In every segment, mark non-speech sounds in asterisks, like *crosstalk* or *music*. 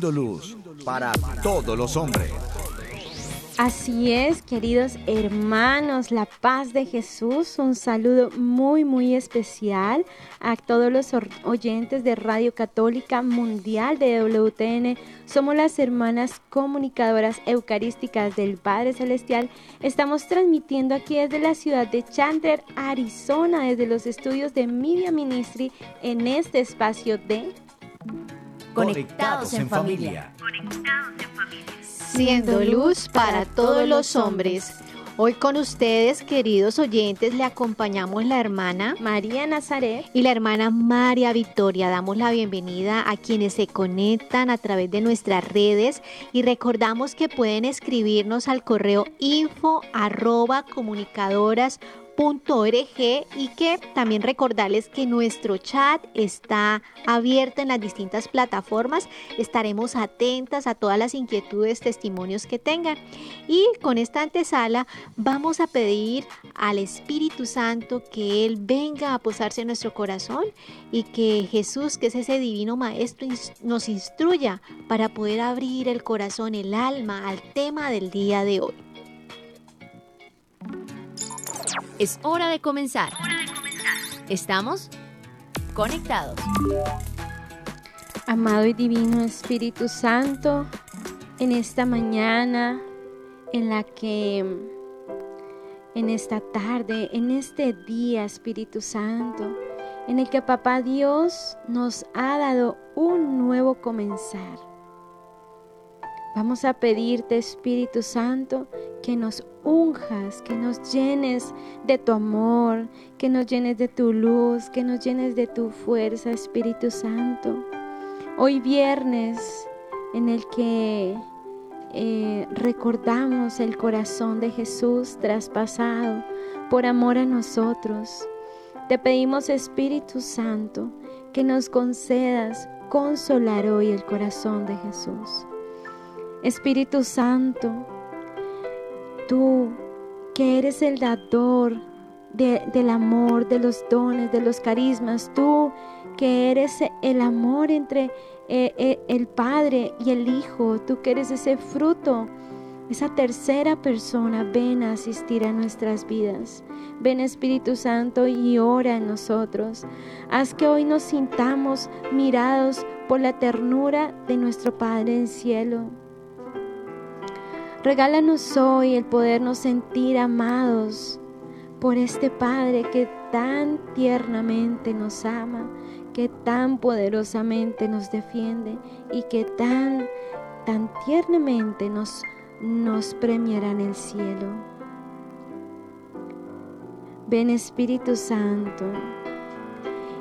luz para todos los hombres. Así es, queridos hermanos, la paz de Jesús, un saludo muy, muy especial a todos los oyentes de Radio Católica Mundial de WTN. Somos las hermanas comunicadoras eucarísticas del Padre Celestial. Estamos transmitiendo aquí desde la ciudad de Chandler, Arizona, desde los estudios de Media Ministry en este espacio de Conectados en familia. Conectados en familia siendo luz para todos los hombres. Hoy con ustedes, queridos oyentes, le acompañamos la hermana María Nazaret y la hermana María Victoria. Damos la bienvenida a quienes se conectan a través de nuestras redes y recordamos que pueden escribirnos al correo info arroba comunicadoras y que también recordarles que nuestro chat está abierto en las distintas plataformas. Estaremos atentas a todas las inquietudes, testimonios que tengan. Y con esta antesala vamos a pedir al Espíritu Santo que Él venga a posarse en nuestro corazón y que Jesús, que es ese divino Maestro, nos instruya para poder abrir el corazón, el alma al tema del día de hoy. Es hora de comenzar. Estamos conectados. Amado y divino Espíritu Santo, en esta mañana en la que, en esta tarde, en este día, Espíritu Santo, en el que Papá Dios nos ha dado un nuevo comenzar. Vamos a pedirte, Espíritu Santo, que nos unjas, que nos llenes de tu amor, que nos llenes de tu luz, que nos llenes de tu fuerza, Espíritu Santo. Hoy viernes en el que eh, recordamos el corazón de Jesús traspasado por amor a nosotros. Te pedimos, Espíritu Santo, que nos concedas consolar hoy el corazón de Jesús. Espíritu Santo, tú que eres el dador del amor, de los dones, de los carismas, tú que eres el amor entre eh, eh, el Padre y el Hijo, tú que eres ese fruto, esa tercera persona, ven a asistir a nuestras vidas. Ven Espíritu Santo y ora en nosotros. Haz que hoy nos sintamos mirados por la ternura de nuestro Padre en cielo. Regálanos hoy el podernos sentir amados por este Padre que tan tiernamente nos ama, que tan poderosamente nos defiende y que tan, tan tiernamente nos, nos premiará en el cielo. Ven Espíritu Santo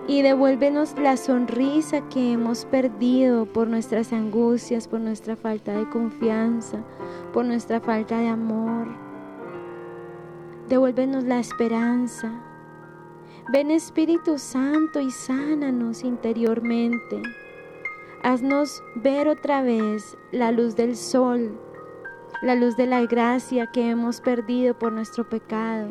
y devuélvenos la sonrisa que hemos perdido por nuestras angustias, por nuestra falta de confianza, por nuestra falta de amor. Devuélvenos la esperanza. Ven Espíritu Santo y sánanos interiormente. Haznos ver otra vez la luz del sol, la luz de la gracia que hemos perdido por nuestro pecado.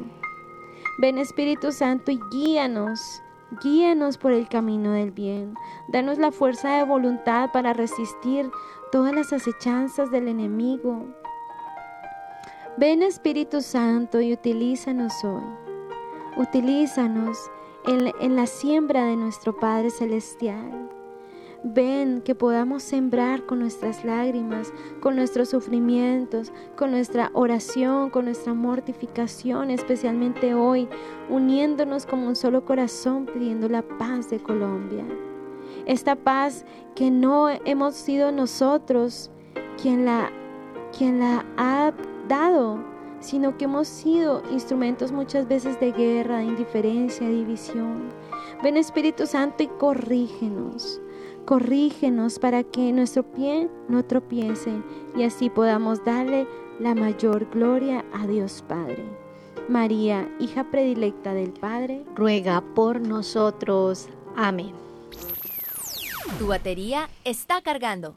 Ven Espíritu Santo y guíanos Guíanos por el camino del bien. Danos la fuerza de voluntad para resistir todas las acechanzas del enemigo. Ven Espíritu Santo y utilízanos hoy. Utilízanos en, en la siembra de nuestro Padre Celestial. Ven que podamos sembrar con nuestras lágrimas, con nuestros sufrimientos, con nuestra oración, con nuestra mortificación, especialmente hoy, uniéndonos como un solo corazón pidiendo la paz de Colombia. Esta paz que no hemos sido nosotros quien la, quien la ha dado, sino que hemos sido instrumentos muchas veces de guerra, de indiferencia, de división. Ven Espíritu Santo y corrígenos Corrígenos para que nuestro pie no tropiece y así podamos darle la mayor gloria a Dios Padre. María, hija predilecta del Padre, ruega por nosotros. Amén. Tu batería está cargando.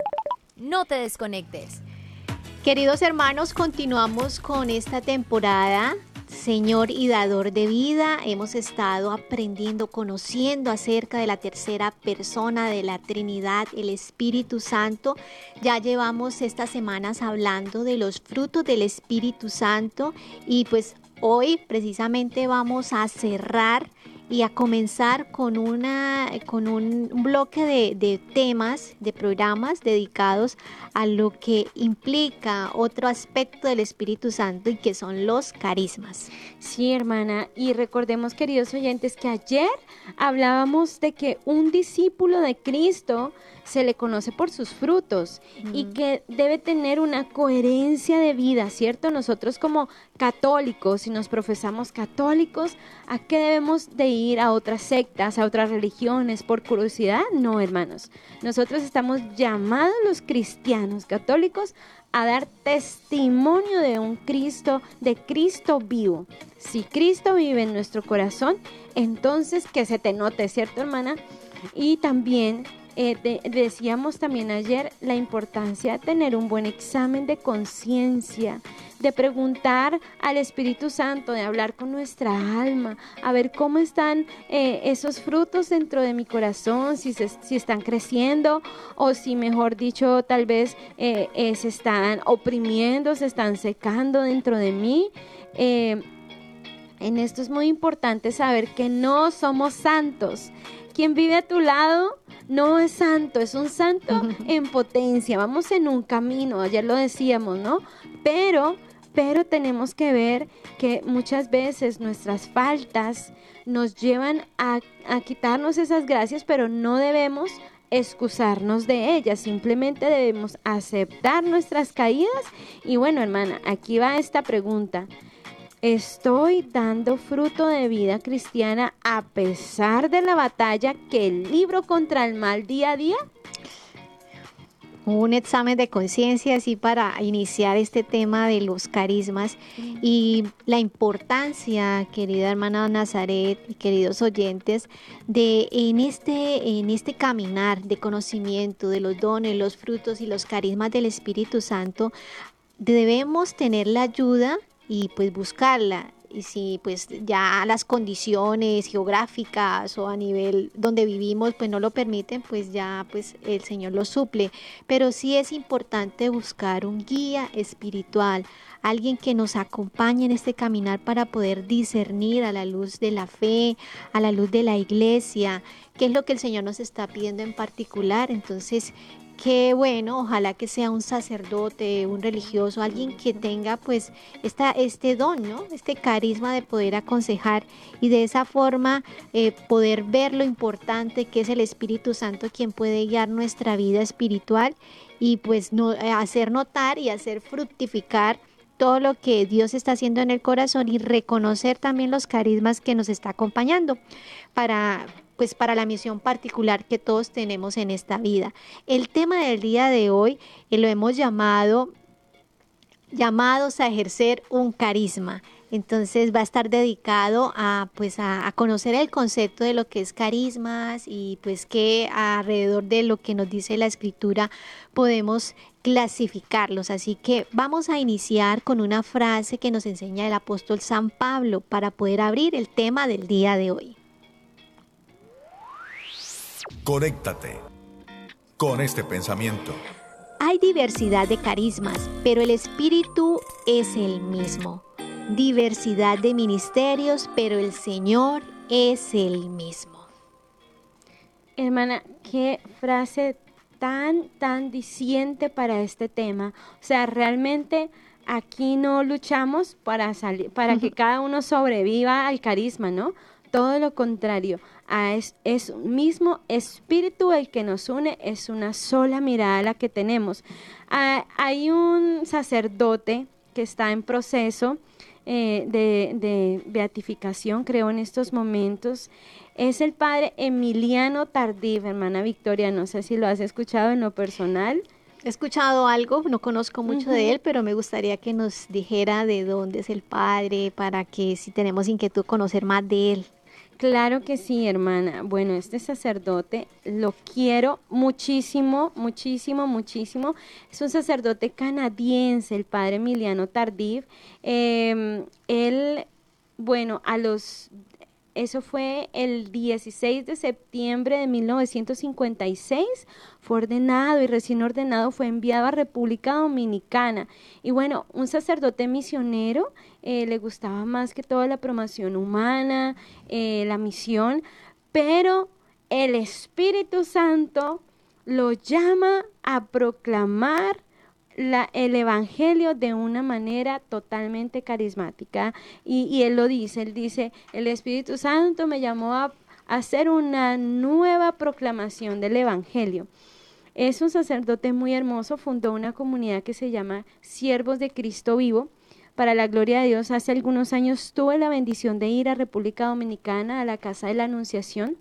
No te desconectes. Queridos hermanos, continuamos con esta temporada Señor y dador de vida. Hemos estado aprendiendo, conociendo acerca de la tercera persona de la Trinidad, el Espíritu Santo. Ya llevamos estas semanas hablando de los frutos del Espíritu Santo y pues hoy precisamente vamos a cerrar y a comenzar con, una, con un bloque de, de, temas, de programas dedicados a lo que implica otro aspecto del Espíritu Santo y que son los carismas. Sí, hermana, y recordemos, queridos oyentes, que ayer hablábamos de que un discípulo de Cristo se le conoce por sus frutos y que debe tener una coherencia de vida, ¿cierto? Nosotros como católicos, si nos profesamos católicos, ¿a qué debemos de ir a otras sectas, a otras religiones por curiosidad? No, hermanos. Nosotros estamos llamados los cristianos católicos a dar testimonio de un Cristo, de Cristo vivo. Si Cristo vive en nuestro corazón, entonces que se te note, ¿cierto, hermana? Y también eh, decíamos también ayer la importancia de tener un buen examen de conciencia, de preguntar al Espíritu Santo, de hablar con nuestra alma, a ver cómo están eh, esos frutos dentro de mi corazón, si, están creciendo o si, mejor dicho, tal vez eh, se están oprimiendo, se están secando dentro de mí. en esto es muy importante saber que no somos santos. Quien vive a tu lado no es santo, es un santo en potencia. Vamos en un camino, ayer lo decíamos, ¿no? Pero, pero tenemos que ver que muchas veces nuestras faltas nos llevan a, a quitarnos esas gracias, pero no debemos excusarnos de ellas, simplemente debemos aceptar nuestras caídas. Y bueno, hermana, aquí va esta pregunta. Estoy dando fruto de vida cristiana a pesar de la batalla que el libro contra el mal día a día. Un examen de conciencia así para iniciar este tema de los carismas y la importancia, querida hermana Nazaret y queridos oyentes, de en este, en este caminar de conocimiento de los dones, los frutos y los carismas del Espíritu Santo, debemos tener la ayuda y pues buscarla. Y si pues ya las condiciones geográficas o a nivel donde vivimos pues no lo permiten, pues ya pues el Señor lo suple. Pero sí es importante buscar un guía espiritual, alguien que nos acompañe en este caminar para poder discernir a la luz de la fe, a la luz de la iglesia, qué es lo que el Señor nos está pidiendo en particular. Entonces, Qué bueno, ojalá que sea un sacerdote, un religioso, alguien que tenga pues esta, este don, ¿no? Este carisma de poder aconsejar y de esa forma eh, poder ver lo importante que es el Espíritu Santo quien puede guiar nuestra vida espiritual y pues no, eh, hacer notar y hacer fructificar todo lo que Dios está haciendo en el corazón y reconocer también los carismas que nos está acompañando para pues para la misión particular que todos tenemos en esta vida. El tema del día de hoy eh, lo hemos llamado llamados a ejercer un carisma. Entonces va a estar dedicado a pues a, conocer el concepto de lo que es carismas y pues que alrededor de lo que nos dice la escritura podemos clasificarlos. Así que vamos a iniciar con una frase que nos enseña el apóstol San Pablo para poder abrir el tema del día de hoy. Conéctate con este pensamiento. Hay diversidad de carismas, pero el espíritu es el mismo. Diversidad de ministerios, pero el Señor es el mismo. Hermana, qué frase tan, tan diciente para este tema. O sea, realmente aquí no luchamos para salir, para que cada uno sobreviva al carisma, ¿no? Todo lo contrario, es, es, mismo espíritu el que nos une, es una sola mirada la que tenemos. Ah, hay un sacerdote que está en proceso eh, de, de, beatificación, creo, en estos momentos. Es el padre Emiliano Tardif, hermana Victoria. No sé si lo has escuchado en lo personal. He escuchado algo, no conozco mucho de él, pero me gustaría que nos dijera de dónde es el padre, para que si tenemos inquietud conocer más de él. Claro que sí, hermana. Bueno, este sacerdote lo quiero muchísimo, muchísimo, muchísimo. Es un sacerdote canadiense, el padre Emiliano Tardif. Em, él bueno, a los eso fue el 16 de septiembre de 1956. Fue ordenado y recién ordenado fue enviado a República Dominicana. Y bueno, un sacerdote misionero eh, le gustaba más que toda la promoción humana, eh, la misión, pero el Espíritu Santo lo llama a proclamar el Evangelio de una manera totalmente carismática. Y, él lo dice, él dice, el Espíritu Santo me llamó a, hacer una nueva proclamación del Evangelio. Es un sacerdote muy hermoso, fundó una comunidad que se llama Siervos de Cristo Vivo. Para la gloria de Dios, hace algunos años tuve la bendición de ir a República Dominicana a la Casa de la Anunciación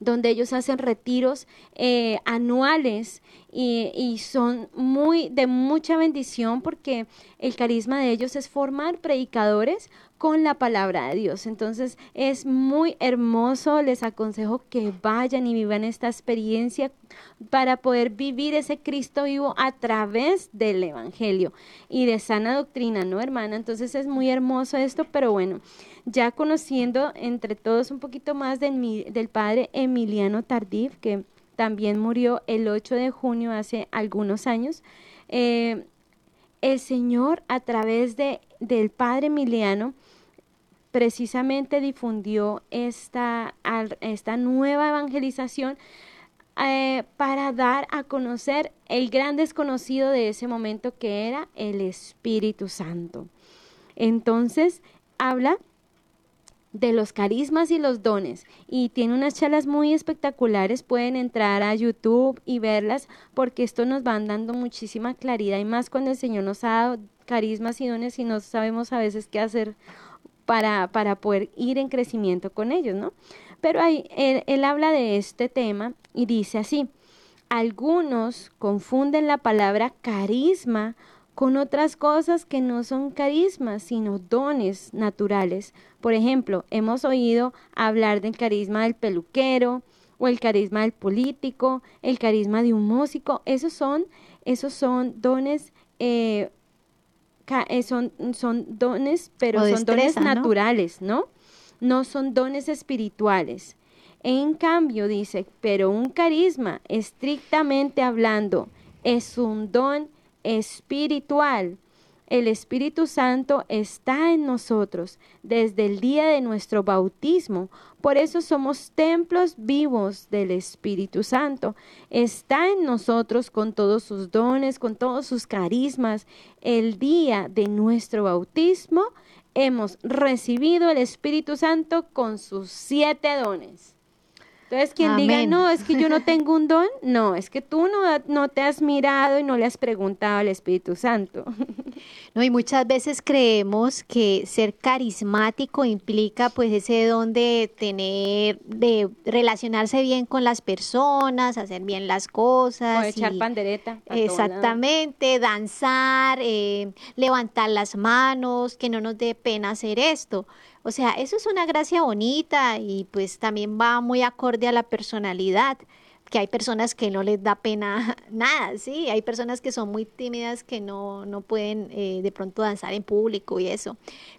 donde ellos hacen retiros eh, anuales y, y, son muy de mucha bendición porque el carisma de ellos es formar predicadores con la palabra de Dios. Entonces es muy hermoso, les aconsejo que vayan y vivan esta experiencia para poder vivir ese Cristo vivo a través del Evangelio y de sana doctrina, ¿no, hermana? Entonces es muy hermoso esto, pero bueno, ya conociendo entre todos un poquito más del, padre Emiliano Tardif, que también murió el 8 de junio hace algunos años, eh, el Señor a través de, del padre Emiliano, precisamente difundió esta, esta nueva evangelización eh, para dar a conocer el gran desconocido de ese momento que era el Espíritu Santo. Entonces, habla de los carismas y los dones y tiene unas charlas muy espectaculares pueden entrar a YouTube y verlas porque esto nos van dando muchísima claridad y más cuando el Señor nos ha dado carismas y dones y no sabemos a veces qué hacer para, para poder ir en crecimiento con ellos, ¿no? Pero ahí, él, él habla de este tema y dice así, algunos confunden la palabra carisma con otras cosas que no son carismas, sino dones naturales. Por ejemplo, hemos oído hablar del carisma del peluquero o el carisma del político, el carisma de un músico. Esos son, esos son dones eh, eh, son, son dones, pero son dones naturales, ¿no? No son dones espirituales. En cambio, dice, pero un carisma, estrictamente hablando, es un don espiritual el Espíritu Santo está en nosotros desde el día de nuestro bautismo. Por eso somos templos vivos del Espíritu Santo. Está en nosotros con todos sus dones, con todos sus carismas. El día de nuestro bautismo hemos recibido el Espíritu Santo con sus siete dones. Entonces, quien diga, no, es que yo no *laughs* tengo un don, no, es que tú no, no te has mirado y no le has preguntado al Espíritu Santo. *laughs* No, y muchas veces creemos que ser carismático implica pues ese don de tener, de relacionarse bien con las personas, hacer bien las cosas. O echar pandereta. Exactamente, danzar, eh, levantar las manos, que no nos dé pena hacer esto. O sea, eso es una gracia bonita y pues también va muy acorde a la personalidad que hay personas que no les da pena *laughs* nada, ¿sí? Hay personas que son muy tímidas que no, no pueden eh, de pronto danzar en público y eso.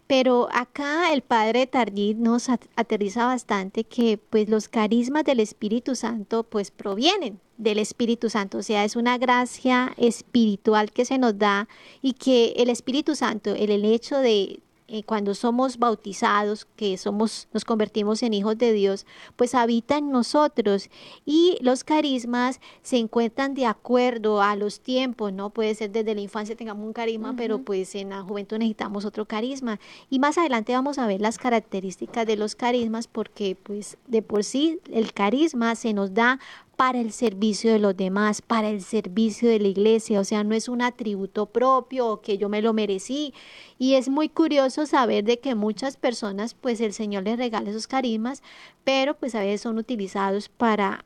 Pero acá el padre Tardí nos aterriza bastante que pues los carismas del Espíritu Santo pues provienen del Espíritu Santo, o sea, es una gracia espiritual que se nos da y que el Espíritu Santo, el, el hecho de, eh, cuando somos bautizados, que somos, nos convertimos en hijos de Dios, pues habita en nosotros y los carismas se encuentran de acuerdo a los tiempos, ¿no? Puede ser desde la infancia tengamos un carisma, pero pues en la juventud necesitamos otro carisma. Y más adelante vamos a ver las características de los carismas porque pues de por sí el carisma se nos da para el servicio de los demás, para el servicio de la iglesia, o sea, no es un atributo propio que yo me lo merecí. Y es muy curioso saber de que muchas personas, pues el Señor les regala esos carismas, pero pues a veces son utilizados para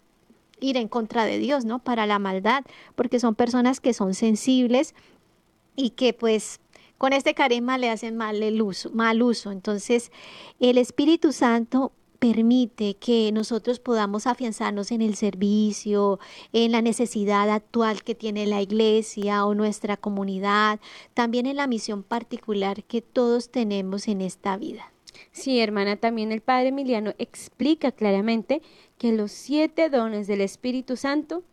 ir en contra de Dios, ¿no? Para la maldad, porque son personas que son sensibles y que pues con este carisma le hacen mal uso, mal uso. Entonces, el Espíritu Santo permite que nosotros podamos afianzarnos en el servicio, en la necesidad actual que tiene la iglesia o nuestra comunidad, también en la misión particular que todos tenemos en esta vida. Sí, hermana, también el Padre Emiliano explica claramente que los siete dones del Espíritu Santo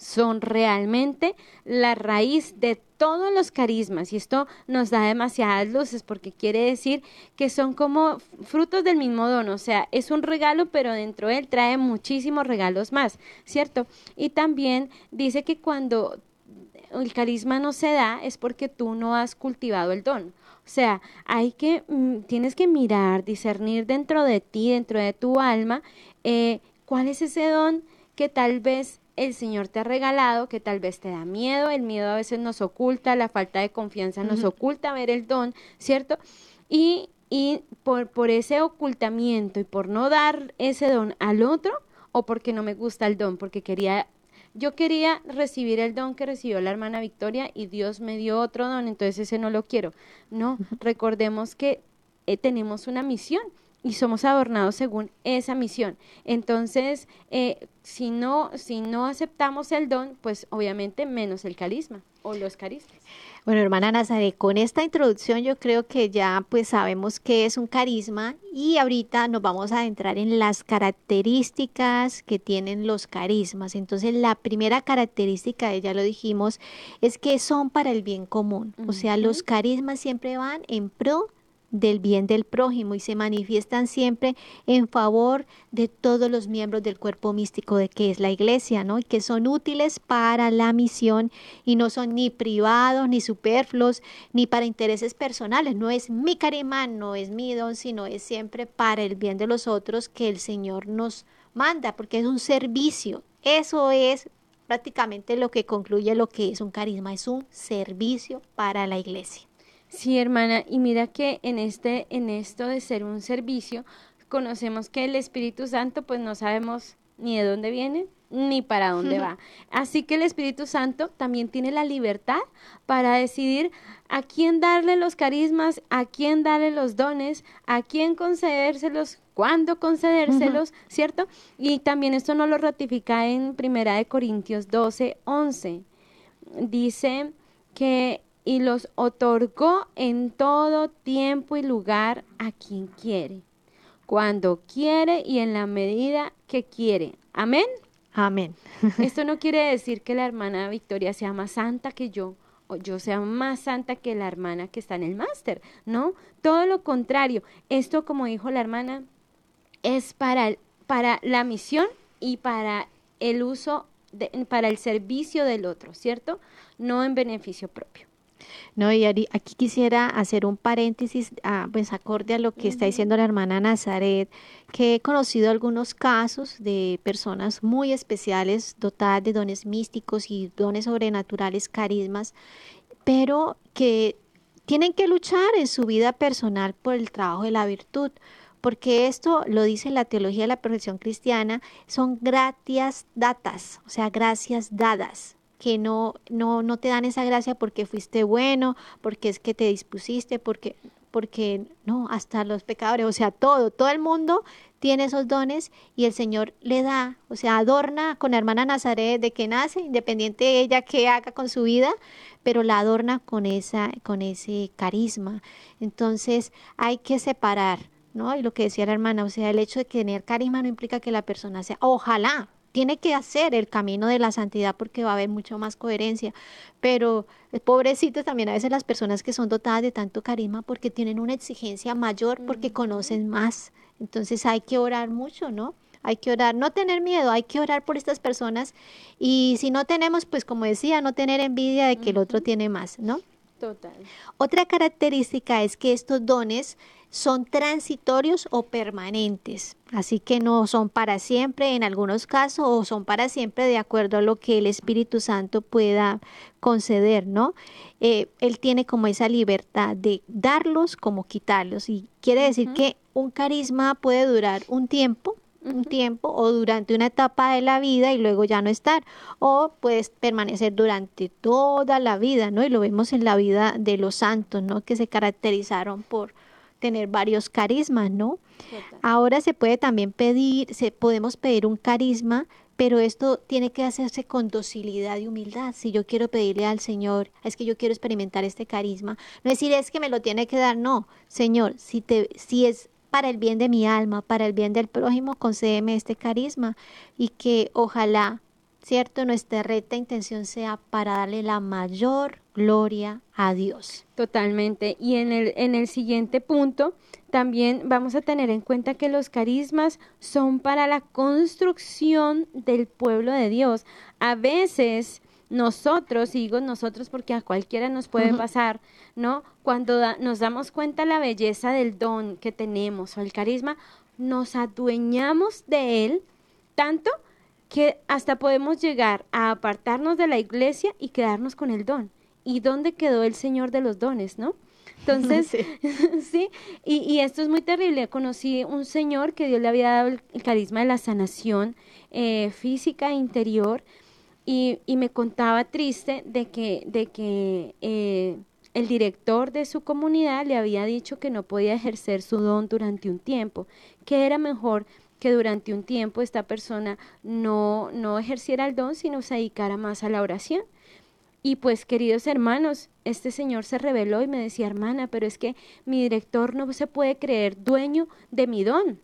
son realmente la raíz de todos los carismas y esto nos da demasiadas luces porque quiere decir que son como frutos del mismo don, o sea, es un regalo pero dentro de él trae muchísimos regalos más, ¿cierto? Y también dice que cuando el carisma no se da es porque tú no has cultivado el don. O sea, hay que, mm, tienes que mirar, discernir dentro de ti, dentro de tu alma, eh, cuál es ese don que tal vez el Señor te ha regalado, que tal vez te da miedo, el miedo a veces nos oculta, la falta de confianza nos oculta ver el don, ¿cierto? Y, y por, por ese ocultamiento y por no dar ese don al otro, o porque no me gusta el don, porque quería yo quería recibir el don que recibió la hermana Victoria y Dios me dio otro don, entonces ese no lo quiero. No, recordemos que eh, tenemos una misión y somos adornados según esa misión. Entonces, eh, si, no, si no aceptamos el don, pues obviamente menos el carisma o los carismas. Bueno, hermana Nazaret, con esta introducción yo creo que ya pues sabemos qué es un carisma y ahorita nos vamos a adentrar en las características que tienen los carismas. Entonces, la primera característica, ya lo dijimos, es que son para el bien común. O sea, los carismas siempre van en pro del bien del prójimo y se manifiestan siempre en favor de todos los miembros del cuerpo místico de que es la iglesia, ¿no? Y que son útiles para la misión y no son ni privados, ni superfluos, ni para intereses personales. No es mi carimán, no es mi don, sino es siempre para el bien de los otros que el Señor nos manda, porque es un servicio. Eso es prácticamente lo que concluye lo que es un carisma, es un servicio para la iglesia. Sí, hermana, y mira que en este en esto de ser un servicio conocemos que el Espíritu Santo pues no sabemos ni de dónde viene ni para dónde va. Así que el Espíritu Santo también tiene la libertad para decidir a quién darle los carismas, a quién darle los dones, a quién concedérselos, cuándo concedérselos, ¿cierto? Y también esto nos lo ratifica en Primera de Corintios 12, 11. Dice que y los otorgó en todo tiempo y lugar a quien quiere, cuando quiere y en la medida que quiere. Amén. Amén. *laughs* Esto no quiere decir que la hermana Victoria sea más santa que yo o yo sea más santa que la hermana que está en el máster, ¿no? Todo lo contrario. Esto, como dijo la hermana, es para, para la misión y para el uso, de, para el servicio del otro, ¿cierto? No en beneficio propio. No, y aquí quisiera hacer un paréntesis, ah, pues acorde a lo que está diciendo la hermana Nazaret, que he conocido algunos casos de personas muy especiales, dotadas de dones místicos y dones sobrenaturales, carismas, pero que tienen que luchar en su vida personal por el trabajo de la virtud porque esto lo dice la teología de la profesión cristiana, son gratias datas, o sea, gracias dadas que no, no, no te dan esa gracia porque fuiste bueno, porque es que te dispusiste, porque, porque no, hasta los pecadores, o sea, todo, todo el mundo tiene esos dones y el Señor le da, o sea, adorna con la hermana Nazaret de que nace, independiente de ella qué haga con su vida, pero la adorna con esa, con ese carisma. Entonces hay que separar, ¿no? Y lo que decía la hermana, o sea, el hecho de tener carisma no implica que la persona sea, ojalá, tiene que hacer el camino de la santidad porque va a haber mucho más coherencia. Pero eh, pobrecitos también a veces las personas que son dotadas de tanto carisma porque tienen una exigencia mayor, porque conocen más. Entonces hay que orar mucho, ¿no? Hay que orar, no tener miedo, hay que orar por estas personas. Y si no tenemos, pues como decía, no tener envidia de que el otro tiene más, ¿no? Total. Otra característica es que estos dones son transitorios o permanentes, así que no son para siempre en algunos casos o son para siempre de acuerdo a lo que el Espíritu Santo pueda conceder, ¿no? Eh, él tiene como esa libertad de darlos como quitarlos y quiere decir que un carisma puede durar un tiempo, un tiempo o durante una etapa de la vida y luego ya no estar o puedes permanecer durante toda la vida, ¿no? Y lo vemos en la vida de los santos, ¿no? Que se caracterizaron por tener varios carismas, ¿no? Ahora se puede también pedir, se, podemos pedir un carisma, pero esto tiene que hacerse con docilidad y humildad. Si yo quiero pedirle al Señor, es que yo quiero experimentar este carisma, no decir es que me lo tiene que dar, no, Señor, si, te, si es para el bien de mi alma, para el bien del prójimo, concédeme este carisma y que ojalá, cierto, nuestra recta intención sea para darle la mayor gloria a Dios. Totalmente. Y en el, en el siguiente punto, también vamos a tener en cuenta que los carismas son para la construcción del pueblo de Dios. A veces nosotros, y digo nosotros porque a cualquiera nos puede pasar, ¿no? Cuando nos damos cuenta la belleza del don que tenemos o el carisma, nos adueñamos de él tanto que hasta podemos llegar a apartarnos de la iglesia y quedarnos con el don. ¿Y dónde quedó el Señor de los dones, no? Entonces, *laughs* sí, *laughs* y, esto es muy terrible. Conocí un señor que Dios le había dado el, carisma de la sanación eh, física e interior y, y, me contaba triste de que, de que eh, el director de su comunidad le había dicho que no podía ejercer su don durante un tiempo, que era mejor que durante un tiempo esta persona no, no ejerciera el don, sino se dedicara más a la oración. Y pues, queridos hermanos, este señor se reveló y me decía, hermana, pero es que mi director no se puede creer dueño de mi don.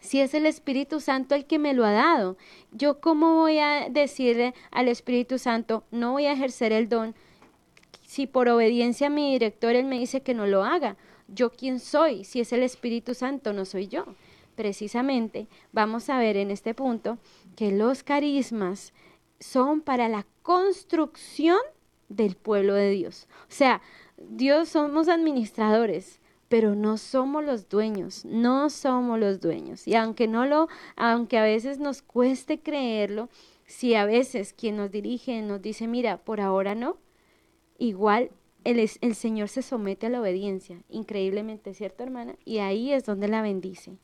Si es el Espíritu Santo el que me lo ha dado, yo cómo voy a decirle al Espíritu Santo, no voy a ejercer el don, si por obediencia a mi director él me dice que no lo haga. Yo quién soy, si es el Espíritu Santo, no soy yo. Precisamente vamos a ver en este punto que los carismas son para la construcción del pueblo de Dios. O sea, Dios somos administradores, pero no somos los dueños, no somos los dueños. Y aunque no lo, aunque a veces nos cueste creerlo, si a veces quien nos dirige nos dice, mira, por ahora no, igual el, el Señor se somete a la obediencia, increíblemente, ¿cierto, hermana? Y ahí es donde la bendice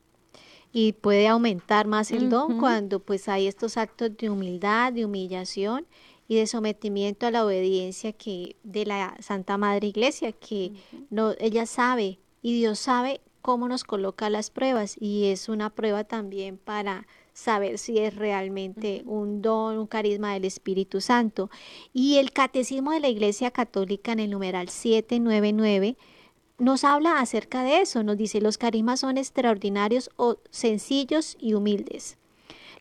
y puede aumentar más el don cuando pues hay estos actos de humildad, de humillación y de sometimiento a la obediencia que de la Santa Madre Iglesia que no ella sabe y Dios sabe cómo nos coloca las pruebas y es una prueba también para saber si es realmente un don, un carisma del Espíritu Santo. Y el Catecismo de la Iglesia Católica en el numeral 799 nos habla acerca de eso, nos dice, los carismas son extraordinarios o sencillos y humildes.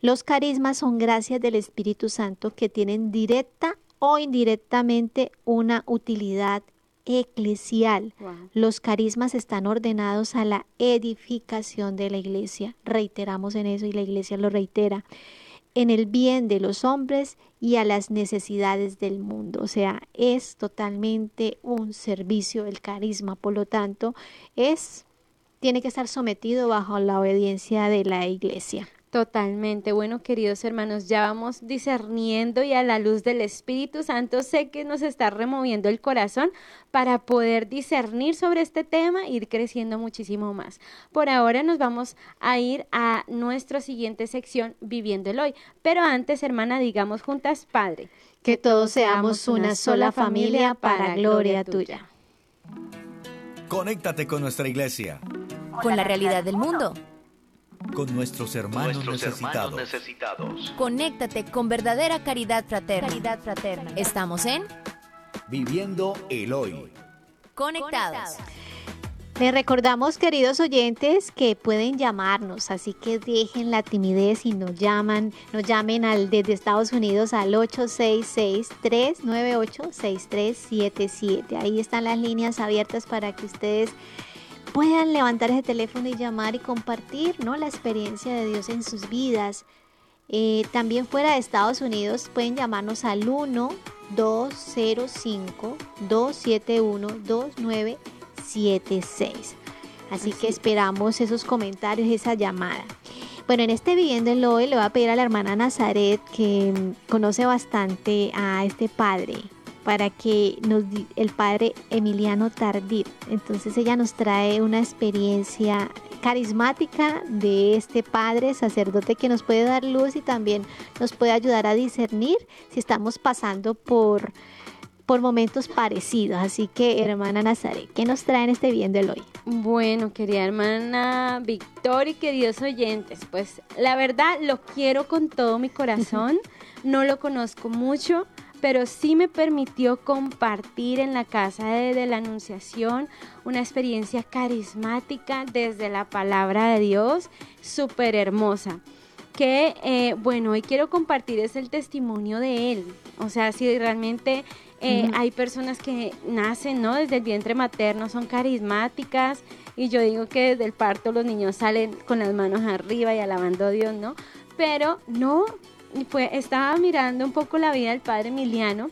Los carismas son gracias del Espíritu Santo que tienen directa o indirectamente una utilidad eclesial. Los carismas están ordenados a la edificación de la iglesia. Reiteramos en eso y la iglesia lo reitera en el bien de los hombres y a las necesidades del mundo. O sea, es totalmente un servicio el carisma, por lo tanto, es tiene que estar sometido bajo la obediencia de la iglesia. Totalmente. Bueno, queridos hermanos, ya vamos discerniendo y a la luz del Espíritu Santo sé que nos está removiendo el corazón para poder discernir sobre este tema e ir creciendo muchísimo más. Por ahora nos vamos a ir a nuestra siguiente sección, Viviendo el Hoy. Pero antes, hermana, digamos juntas, Padre, que todos seamos una sola familia para gloria tuya. Conéctate con nuestra iglesia. Con la realidad del mundo con nuestros hermanos, necesitados. Conéctate con verdadera caridad fraterna. Caridad fraterna. Estamos en Viviendo el Hoy. Conectados. Les recordamos, queridos oyentes, que pueden llamarnos, así que dejen la timidez y nos llaman, nos llamen al desde Estados Unidos al 866-398-6377. Ahí están las líneas abiertas para que ustedes puedan levantar ese teléfono y llamar y compartir ¿no? la experiencia de Dios en sus vidas. Eh, también fuera de Estados Unidos pueden llamarnos al 1-205-271-2976. Así que esperamos esos comentarios, esa llamada. Bueno, en este Viviendo el Hoy le voy a pedir a la hermana Nazaret que conoce bastante a este padre, para que nos el padre Emiliano Tardif. Entonces ella nos trae una experiencia carismática de este padre sacerdote que nos puede dar luz y también nos puede ayudar a discernir si estamos pasando por por momentos parecidos. Así que, hermana Nazaret, ¿qué nos trae en este bien del hoy? Bueno, querida hermana Victoria y queridos oyentes, pues la verdad lo quiero con todo mi corazón. *laughs* No lo conozco mucho, pero sí me permitió compartir en la casa de, la Anunciación una experiencia carismática desde la palabra de Dios, súper hermosa. Que, eh, bueno, hoy quiero compartir es el testimonio de él. O sea, si realmente eh, hay personas que nacen, ¿no? Desde el vientre materno, son carismáticas. Y yo digo que desde el parto los niños salen con las manos arriba y alabando a Dios, ¿no? Pero no, estaba mirando un poco la vida del padre Emiliano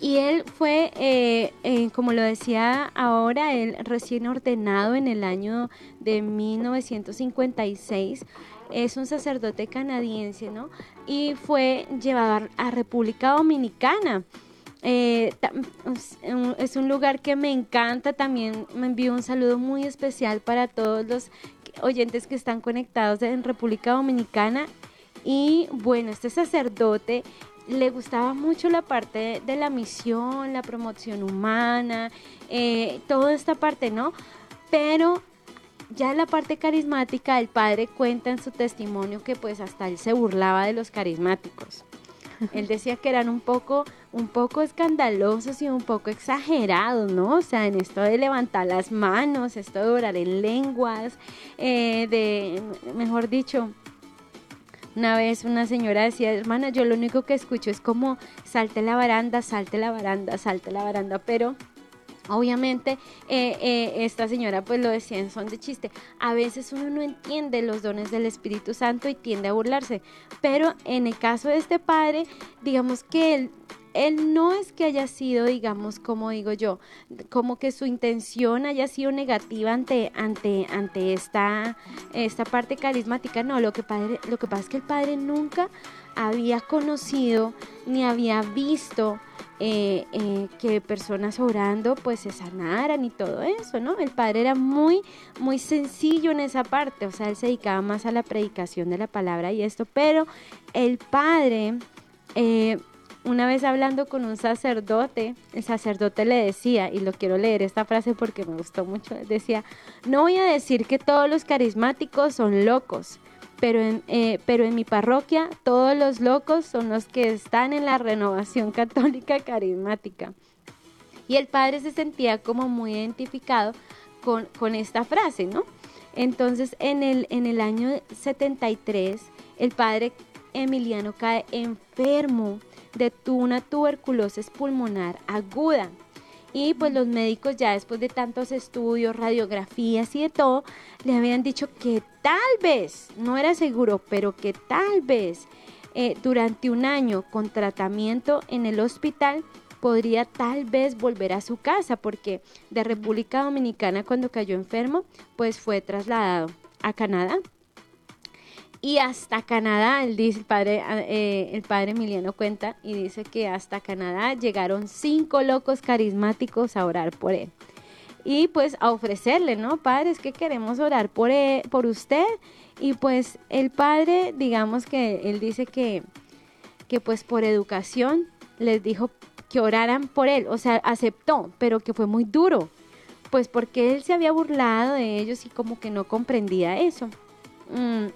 y él fue, eh, eh, como lo decía ahora, él recién ordenado en el año de 1956, es un sacerdote canadiense, ¿no? Y fue llevado a República Dominicana. Eh, es un lugar que me encanta, también me envío un saludo muy especial para todos los oyentes que están conectados en República Dominicana y bueno, este sacerdote le gustaba mucho la parte de la misión, la promoción humana, eh, toda esta parte, ¿no? Pero ya la parte carismática, el padre cuenta en su testimonio que pues hasta él se burlaba de los carismáticos. Él decía que eran un poco, un poco escandalosos y un poco exagerados, ¿no? O sea, en esto de levantar las manos, esto de orar en lenguas, eh, de, mejor dicho, una vez una señora decía, hermana, yo lo único que escucho es como salte la baranda, salte la baranda, salte la baranda, pero Obviamente, eh, eh, esta señora pues lo decía en son de chiste. A veces uno no entiende los dones del Espíritu Santo y tiende a burlarse. Pero en el caso de este padre, digamos que él él no es que haya sido, digamos, como digo yo, como que su intención haya sido negativa ante, ante, ante esta, esta parte carismática. No, lo que, padre, lo que pasa es que el padre nunca había conocido ni había visto eh, eh, que personas orando pues se sanaran y todo eso, ¿no? El padre era muy, muy sencillo en esa parte, o sea, él se dedicaba más a la predicación de la palabra y esto, pero el padre... Eh, una vez hablando con un sacerdote, el sacerdote le decía, y lo quiero leer esta frase porque me gustó mucho, decía, no voy a decir que todos los carismáticos son locos, pero en, eh, pero en mi parroquia todos los locos son los que están en la renovación *laughs* católica carismática. Y el padre se sentía como muy identificado con, con esta frase, ¿no? Entonces, en el, en el año 73, el padre Emiliano cae enfermo de una tuberculosis pulmonar aguda. Y pues los médicos ya después de tantos estudios, radiografías y de todo, le habían dicho que tal vez, no era seguro, pero que tal vez eh, durante un año con tratamiento en el hospital podría tal vez volver a su casa porque de República Dominicana cuando cayó enfermo pues fue trasladado a Canadá y hasta Canadá, el, el, padre, eh, el padre Emiliano cuenta y dice que hasta Canadá llegaron cinco locos carismáticos a orar por él. Y pues a ofrecerle, ¿no? Padre, es que queremos orar por, él, por usted. Y pues el padre, digamos que él dice que, que pues por educación les dijo que oraran por él. O sea, aceptó, pero que fue muy duro. Pues porque él se había burlado de ellos y como que no comprendía eso. Mm,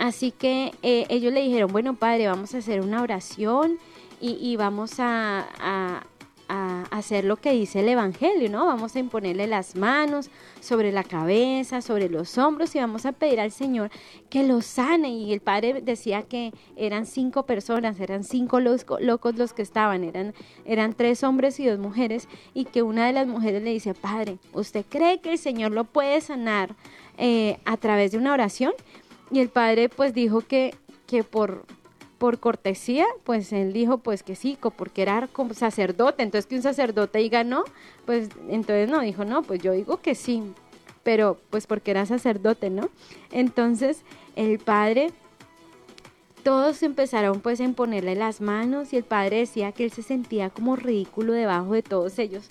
Así que eh, ellos le dijeron, bueno, padre, vamos a hacer una oración y, vamos a, hacer lo que dice el Evangelio, ¿no? Vamos a imponerle las manos sobre la cabeza, sobre los hombros y vamos a pedir al Señor que lo sane. Y el padre decía que eran cinco personas, eran cinco locos los que estaban, eran, eran tres hombres y dos mujeres y que una de las mujeres le dice, padre, ¿usted cree que el Señor lo puede sanar eh, a través de una oración? Y el padre pues dijo que, que por, por cortesía, pues él dijo pues que sí, porque era como sacerdote, entonces que un sacerdote diga no, pues entonces no, dijo no, pues yo digo que sí, pero pues porque era sacerdote, ¿no? Entonces el padre, todos empezaron pues a imponerle las manos y el padre decía que él se sentía como ridículo debajo de todos ellos.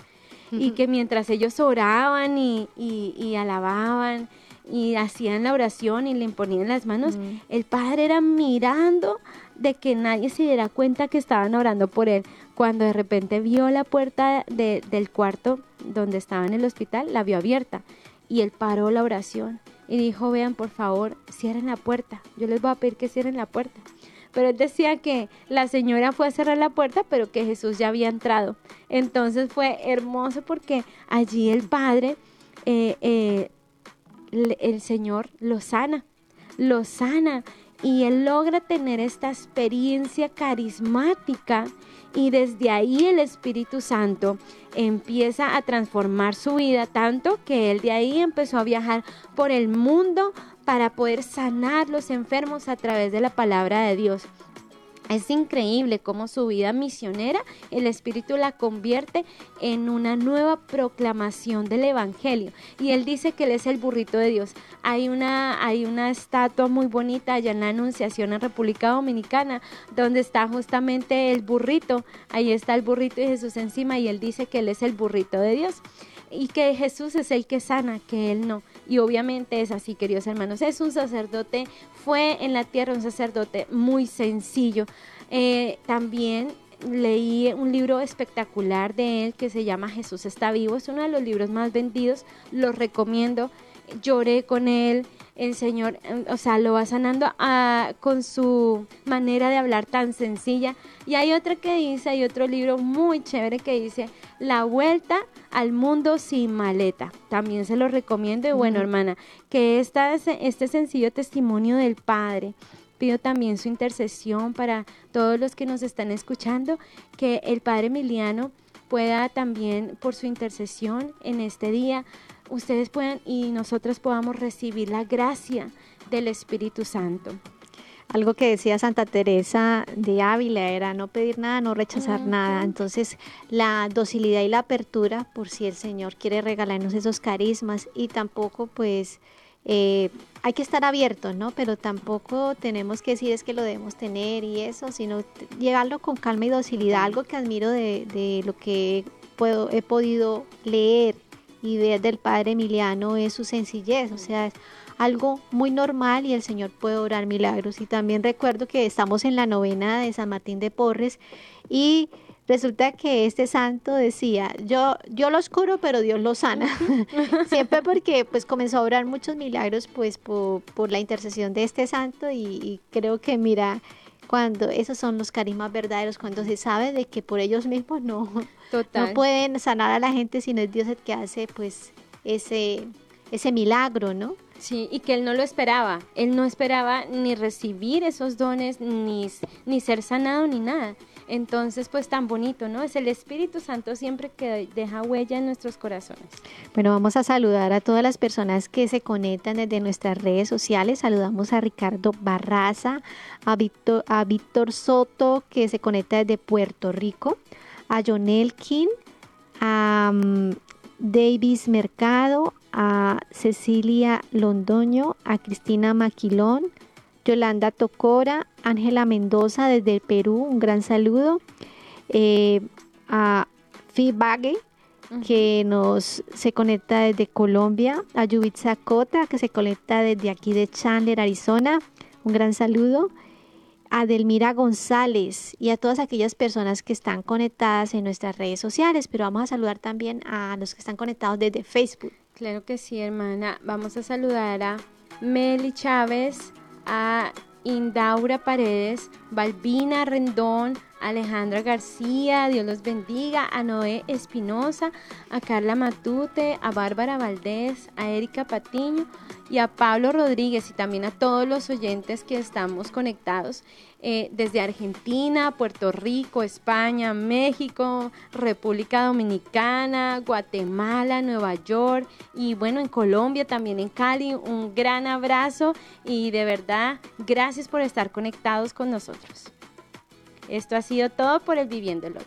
Y que mientras ellos oraban y, y, y alababan, y hacían la oración y le imponían las manos, el padre era mirando de que nadie se diera cuenta que estaban orando por él. cuando de repente vio la puerta del cuarto donde estaba en el hospital, la vio abierta y él paró la oración y dijo, vean, por favor, cierren la puerta, yo les voy a pedir que cierren la puerta. Pero él decía que la señora fue a cerrar la puerta, pero que Jesús ya había entrado. Entonces fue hermoso porque allí el Padre, eh, eh, el Señor lo sana, lo sana y él logra tener esta experiencia carismática y desde ahí el Espíritu Santo empieza a transformar su vida tanto que él de ahí empezó a viajar por el mundo para poder sanar los enfermos a través de la palabra de Dios. Es increíble cómo su vida misionera, el Espíritu la convierte en una nueva proclamación del Evangelio. Y él dice que él es el burrito de Dios. Hay una, hay una estatua muy bonita allá en la Anunciación en República Dominicana, donde está justamente el burrito. Ahí está el burrito de Jesús encima y él dice que él es el burrito de Dios. Y que Jesús es el que sana, que él no. Y obviamente es así, queridos hermanos. Es un sacerdote fue en la tierra un sacerdote muy sencillo. Eh, también leí un libro espectacular de él que se llama Jesús está vivo. Es uno de los libros más vendidos. Lo recomiendo. Lloré con él. El Señor, o sea, lo va sanando ah, con su manera de hablar tan sencilla. Y hay otra que dice, hay otro libro muy chévere que dice La vuelta al mundo sin maleta. También se lo recomiendo. Y bueno, hermana, que esta, este sencillo testimonio del Padre, pido también su intercesión para todos los que nos están escuchando, que el Padre Emiliano pueda también por su intercesión en este día, ustedes puedan y nosotros podamos recibir la gracia del Espíritu Santo. Algo que decía Santa Teresa de Ávila era no pedir nada, no rechazar nada. Entonces, la docilidad y la apertura, por si el Señor quiere regalarnos esos carismas y tampoco, pues, eh, hay que estar abiertos, ¿no? Pero tampoco tenemos que decir es que lo debemos tener y eso, sino llegarlo con calma y docilidad. Algo que admiro de, lo que puedo, he podido leer y ver del Padre Emiliano es su sencillez, o sea, es algo muy normal y el Señor puede orar milagros. Y también recuerdo que estamos en la novena de San Martín de Porres y resulta que este santo decía, yo, yo los curo, pero Dios los sana. *laughs* Siempre porque pues comenzó a orar muchos milagros pues por, la intercesión de este santo y, creo que mira, cuando esos son los carismas verdaderos, cuando se sabe de que por ellos mismos no, no pueden sanar a la gente, sino es Dios el que hace pues ese, ese milagro, ¿no? Sí, y que él no lo esperaba. Él no esperaba ni recibir esos dones, ni, ni ser sanado, ni nada. Entonces, pues tan bonito, ¿no? Es el Espíritu Santo siempre que deja huella en nuestros corazones. Bueno, vamos a saludar a todas las personas que se conectan desde nuestras redes sociales. Saludamos a Ricardo Barraza, a Víctor, a Víctor Soto, que se conecta desde Puerto Rico, a John Elkin, a um, Davis Mercado, a Cecilia Londoño, a Cristina Maquilón, Yolanda Tocora, Ángela Mendoza desde el Perú, un gran saludo. Eh, a Fi que nos se conecta desde Colombia. A Yubitsa Cota, que se conecta desde aquí de Chandler, Arizona. Un gran saludo. A Delmira González y a todas aquellas personas que están conectadas en nuestras redes sociales, pero vamos a saludar también a los que están conectados desde Facebook. Claro que sí, hermana. Vamos a saludar a Meli Chávez, a Indaura Paredes, Balbina Rendón, Alejandra García, Dios los bendiga, a Noé Espinosa, a Carla Matute, a Bárbara Valdés, a Erika Patiño y a Pablo Rodríguez y también a todos los oyentes que estamos conectados eh, desde Argentina, Puerto Rico, España, México, República Dominicana, Guatemala, Nueva York y bueno, en Colombia, también en Cali. Un gran abrazo y de verdad, gracias por estar conectados con nosotros. Esto ha sido todo por el Viviéndolo.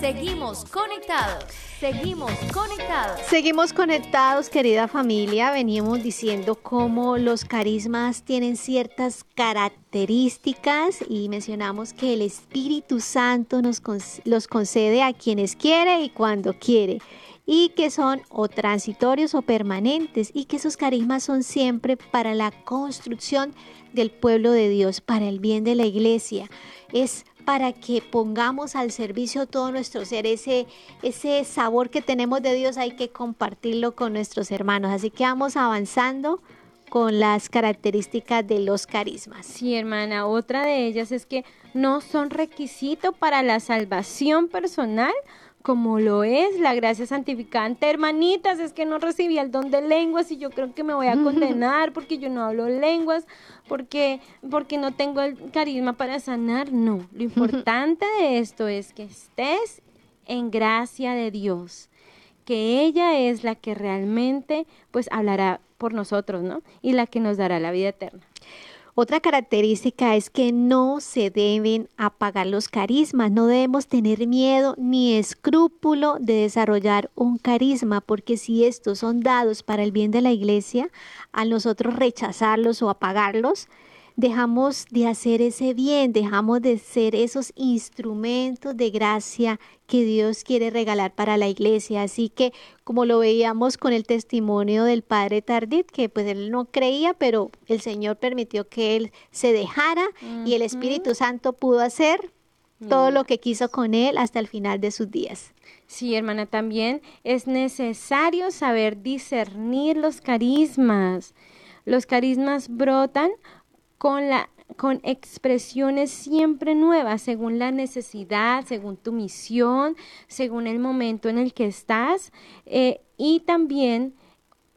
Seguimos conectados. Seguimos conectados. Seguimos conectados, querida familia. Veníamos diciendo cómo los carismas tienen ciertas características y mencionamos que el Espíritu Santo nos los concede a quienes quiere y cuando quiere y que son o transitorios o permanentes y que esos carismas son siempre para la construcción del pueblo de Dios, para el bien de la iglesia. Es para que pongamos al servicio todo nuestro ser, ese, ese sabor que tenemos de Dios hay que compartirlo con nuestros hermanos. Así que vamos avanzando con las características de los carismas. Sí, hermana, otra de ellas es que no son requisito para la salvación personal como lo es la gracia santificante. Hermanitas, es que no recibí el don de lenguas y yo creo que me voy a *laughs* condenar porque yo no hablo lenguas, porque, porque no tengo el carisma para sanar. No, lo importante de esto es que estés en gracia de Dios, que ella es la que realmente pues hablará por nosotros, ¿no? Y la que nos dará la vida eterna. Otra característica es que no se deben apagar los carismas, no debemos tener miedo ni escrúpulo de desarrollar un carisma, porque si estos son dados para el bien de la iglesia, al nosotros rechazarlos o apagarlos, dejamos de hacer ese bien, dejamos de ser esos instrumentos de gracia que Dios quiere regalar para la iglesia. Así que como lo veíamos con el testimonio del padre Tardit, que pues él no creía, pero el Señor permitió que él se dejara y el Espíritu Santo pudo hacer todo lo que quiso con él hasta el final de sus días. Sí, hermana, también es necesario saber discernir los carismas. Los carismas brotan con, la, con expresiones siempre nuevas, según la necesidad, según tu misión, según el momento en el que estás eh, y también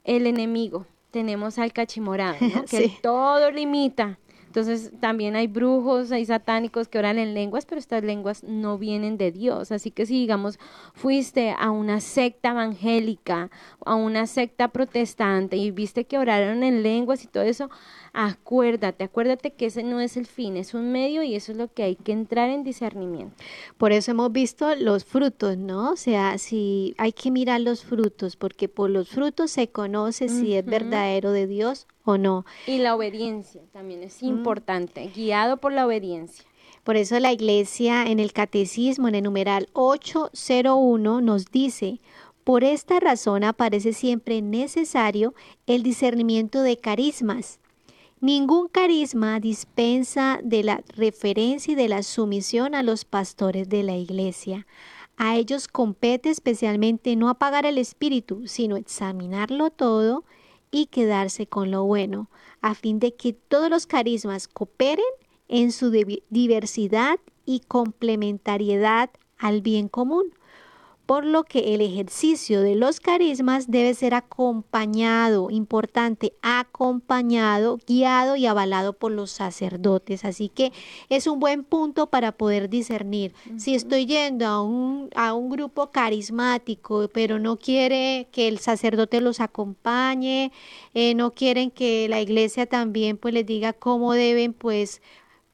el enemigo. Tenemos al cachimorado, *laughs* que todo limita. Entonces también hay brujos, hay satánicos que oran en lenguas, pero estas lenguas no vienen de Dios. Así que si digamos fuiste a una secta evangélica, a una secta protestante y viste que oraron en lenguas y todo eso, acuérdate, acuérdate que ese no es el fin, es un medio y eso es lo que hay que entrar en discernimiento. Por eso hemos visto los frutos, ¿no? O sea, si hay que mirar los frutos, porque por los frutos se conoce si es verdadero de Dios o no. Y la obediencia también es importante, guiado por la obediencia. Por eso la iglesia en el catecismo, en el numeral 801, nos dice, por esta razón aparece siempre necesario el discernimiento de carismas Ningún carisma dispensa de la referencia y de la sumisión a los pastores de la iglesia. A ellos compete especialmente no apagar el espíritu, sino examinarlo todo y quedarse con lo bueno, a fin de que todos los carismas cooperen en su diversidad y complementariedad al bien común por lo que el ejercicio de los carismas debe ser acompañado, importante, acompañado, guiado y avalado por los sacerdotes. Así que es un buen punto para poder discernir. Si estoy yendo a un, a un grupo carismático, pero no quiere que el sacerdote los acompañe, eh, no quieren que la iglesia también pues les diga cómo deben pues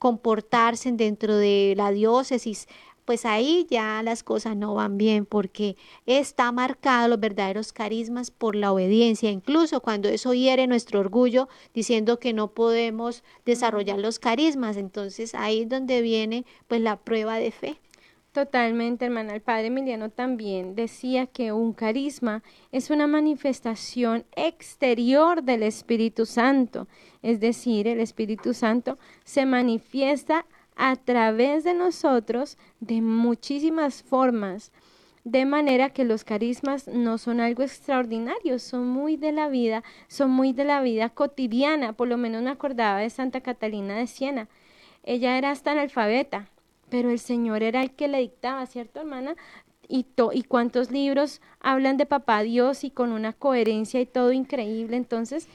comportarse dentro de la diócesis pues ahí ya las cosas no van bien porque está marcado los verdaderos carismas por la obediencia, incluso cuando eso hiere nuestro orgullo diciendo que no podemos desarrollar los carismas, entonces ahí es donde viene pues la prueba de fe. Totalmente, hermana. El padre Emiliano también decía que un carisma es una manifestación exterior del Espíritu Santo. Es decir, el Espíritu Santo se manifiesta a través de nosotros de muchísimas formas, de manera que los carismas no son algo extraordinario, son muy de la vida, son muy de la vida cotidiana, por lo menos me acordaba de Santa Catalina de Siena. Ella era hasta analfabeta, pero el Señor era el que le dictaba, ¿cierto, hermana? Y, y cuántos libros hablan de papá Dios y con una coherencia y todo increíble. Entonces,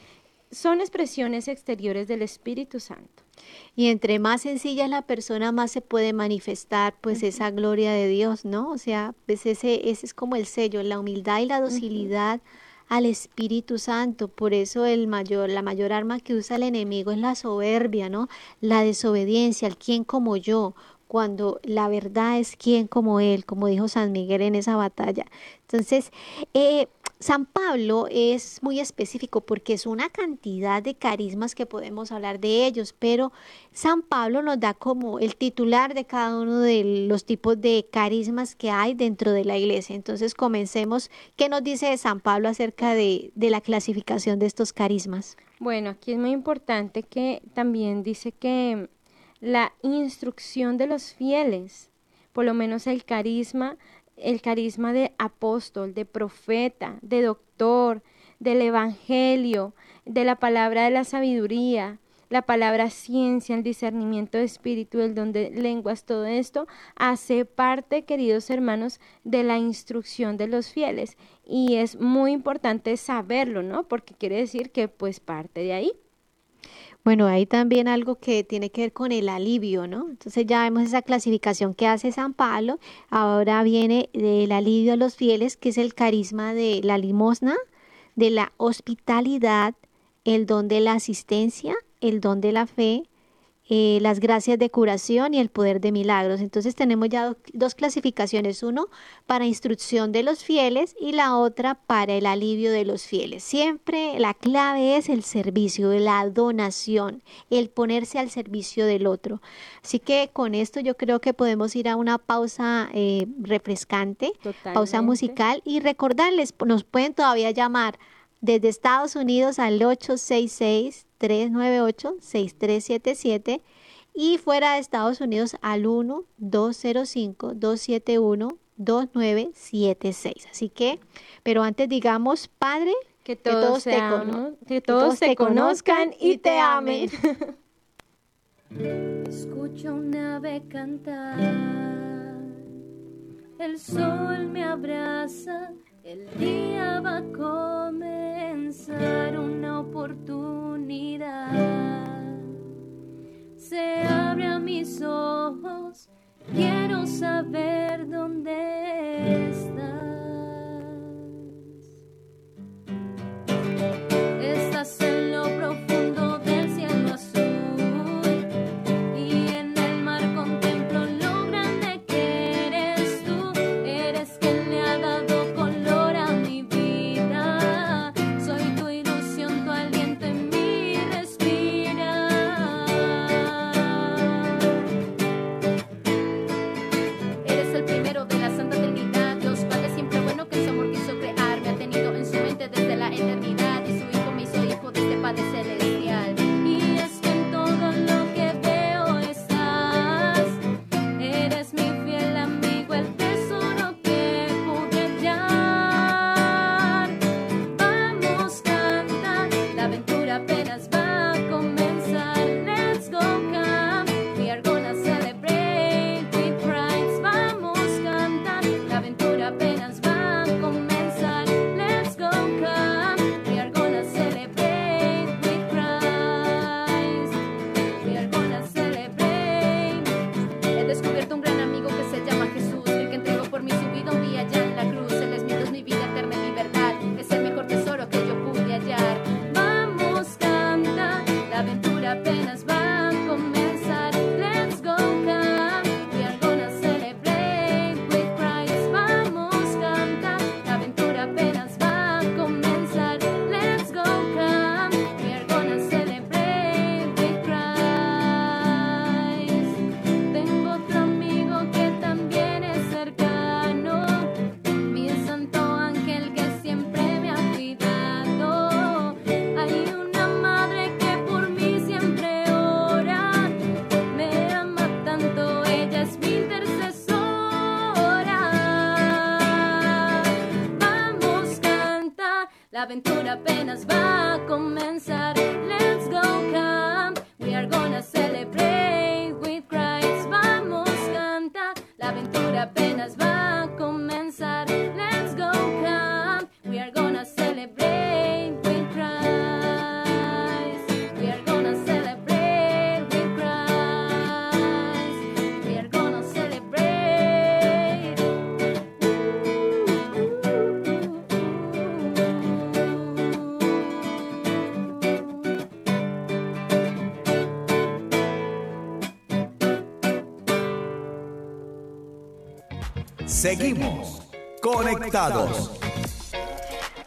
son expresiones exteriores del Espíritu Santo. Y entre más sencilla es la persona, más se puede manifestar pues esa gloria de Dios, ¿no? O sea, pues ese, ese es como el sello, la humildad y la docilidad al Espíritu Santo. Por eso el mayor, la mayor arma que usa el enemigo es la soberbia, ¿no? La desobediencia, el quién como yo, cuando la verdad es quién como él, como dijo San Miguel en esa batalla. Entonces, eh, San Pablo es muy específico porque es una cantidad de carismas que podemos hablar de ellos, pero San Pablo nos da como el titular de cada uno de los tipos de carismas que hay dentro de la iglesia. Entonces comencemos. ¿Qué nos dice San Pablo acerca de, de la clasificación de estos carismas? Bueno, aquí es muy importante que también dice que la instrucción de los fieles, por lo menos el carisma, el carisma de apóstol, de profeta, de doctor, del evangelio, de la palabra de la sabiduría, la palabra ciencia, el discernimiento de espíritu, el don de lenguas, todo esto hace parte, queridos hermanos, de la instrucción de los fieles. Y es muy importante saberlo, ¿no? Porque quiere decir que pues parte de ahí. Bueno, hay también algo que tiene que ver con el alivio, ¿no? Entonces ya vemos esa clasificación que hace San Pablo. Ahora viene el alivio a los fieles, que es el carisma de la limosna, de la hospitalidad, el don de la asistencia, el don de la fe, eh, las gracias de curación y el poder de milagros. Entonces tenemos ya dos clasificaciones, uno para instrucción de los fieles y la otra para el alivio de los fieles. Siempre la clave es el servicio, la donación, el ponerse al servicio del otro. Así que con esto yo creo que podemos ir a una pausa eh, refrescante, pausa musical y recordarles, nos pueden todavía llamar desde Estados Unidos al 866-398-6377 y fuera de Estados Unidos al 1-205-271-2976. Así que, pero antes digamos, Padre, que todos, te, que todos te conozcan y te amen. *laughs* Escucho un ave cantar, el sol me abraza el día va a comenzar una oportunidad. Se abren mis ojos, quiero saber dónde estás.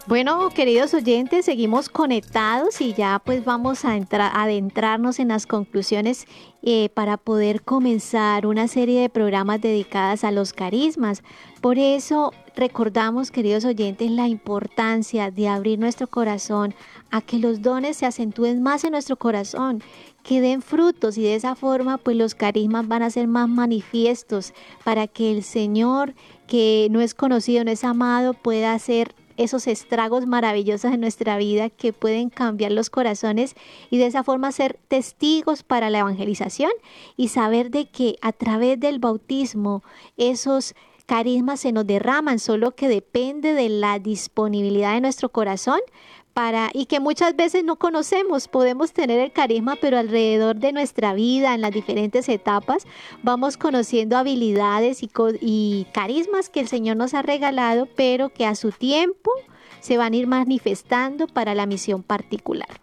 Bueno, queridos oyentes, seguimos conectados y ya pues vamos a entrar, adentrarnos en las conclusiones eh, para poder comenzar una serie de programas dedicadas a los carismas. Por eso recordamos, queridos oyentes, la importancia de abrir nuestro corazón a que los dones se acentúen más en nuestro corazón, que den frutos y de esa forma pues los carismas van a ser más manifiestos para que el Señor que no es conocido, no es amado, pueda ser esos estragos maravillosos en nuestra vida que pueden cambiar los corazones y de esa forma ser testigos para la evangelización y saber de que a través del bautismo esos carismas se nos derraman, solo que depende de la disponibilidad de nuestro corazón y que muchas veces no conocemos. Podemos tener el carisma, pero alrededor de nuestra vida, en las diferentes etapas, vamos conociendo habilidades y, y carismas que el Señor nos ha regalado, pero que a su tiempo se van a ir manifestando para la misión particular.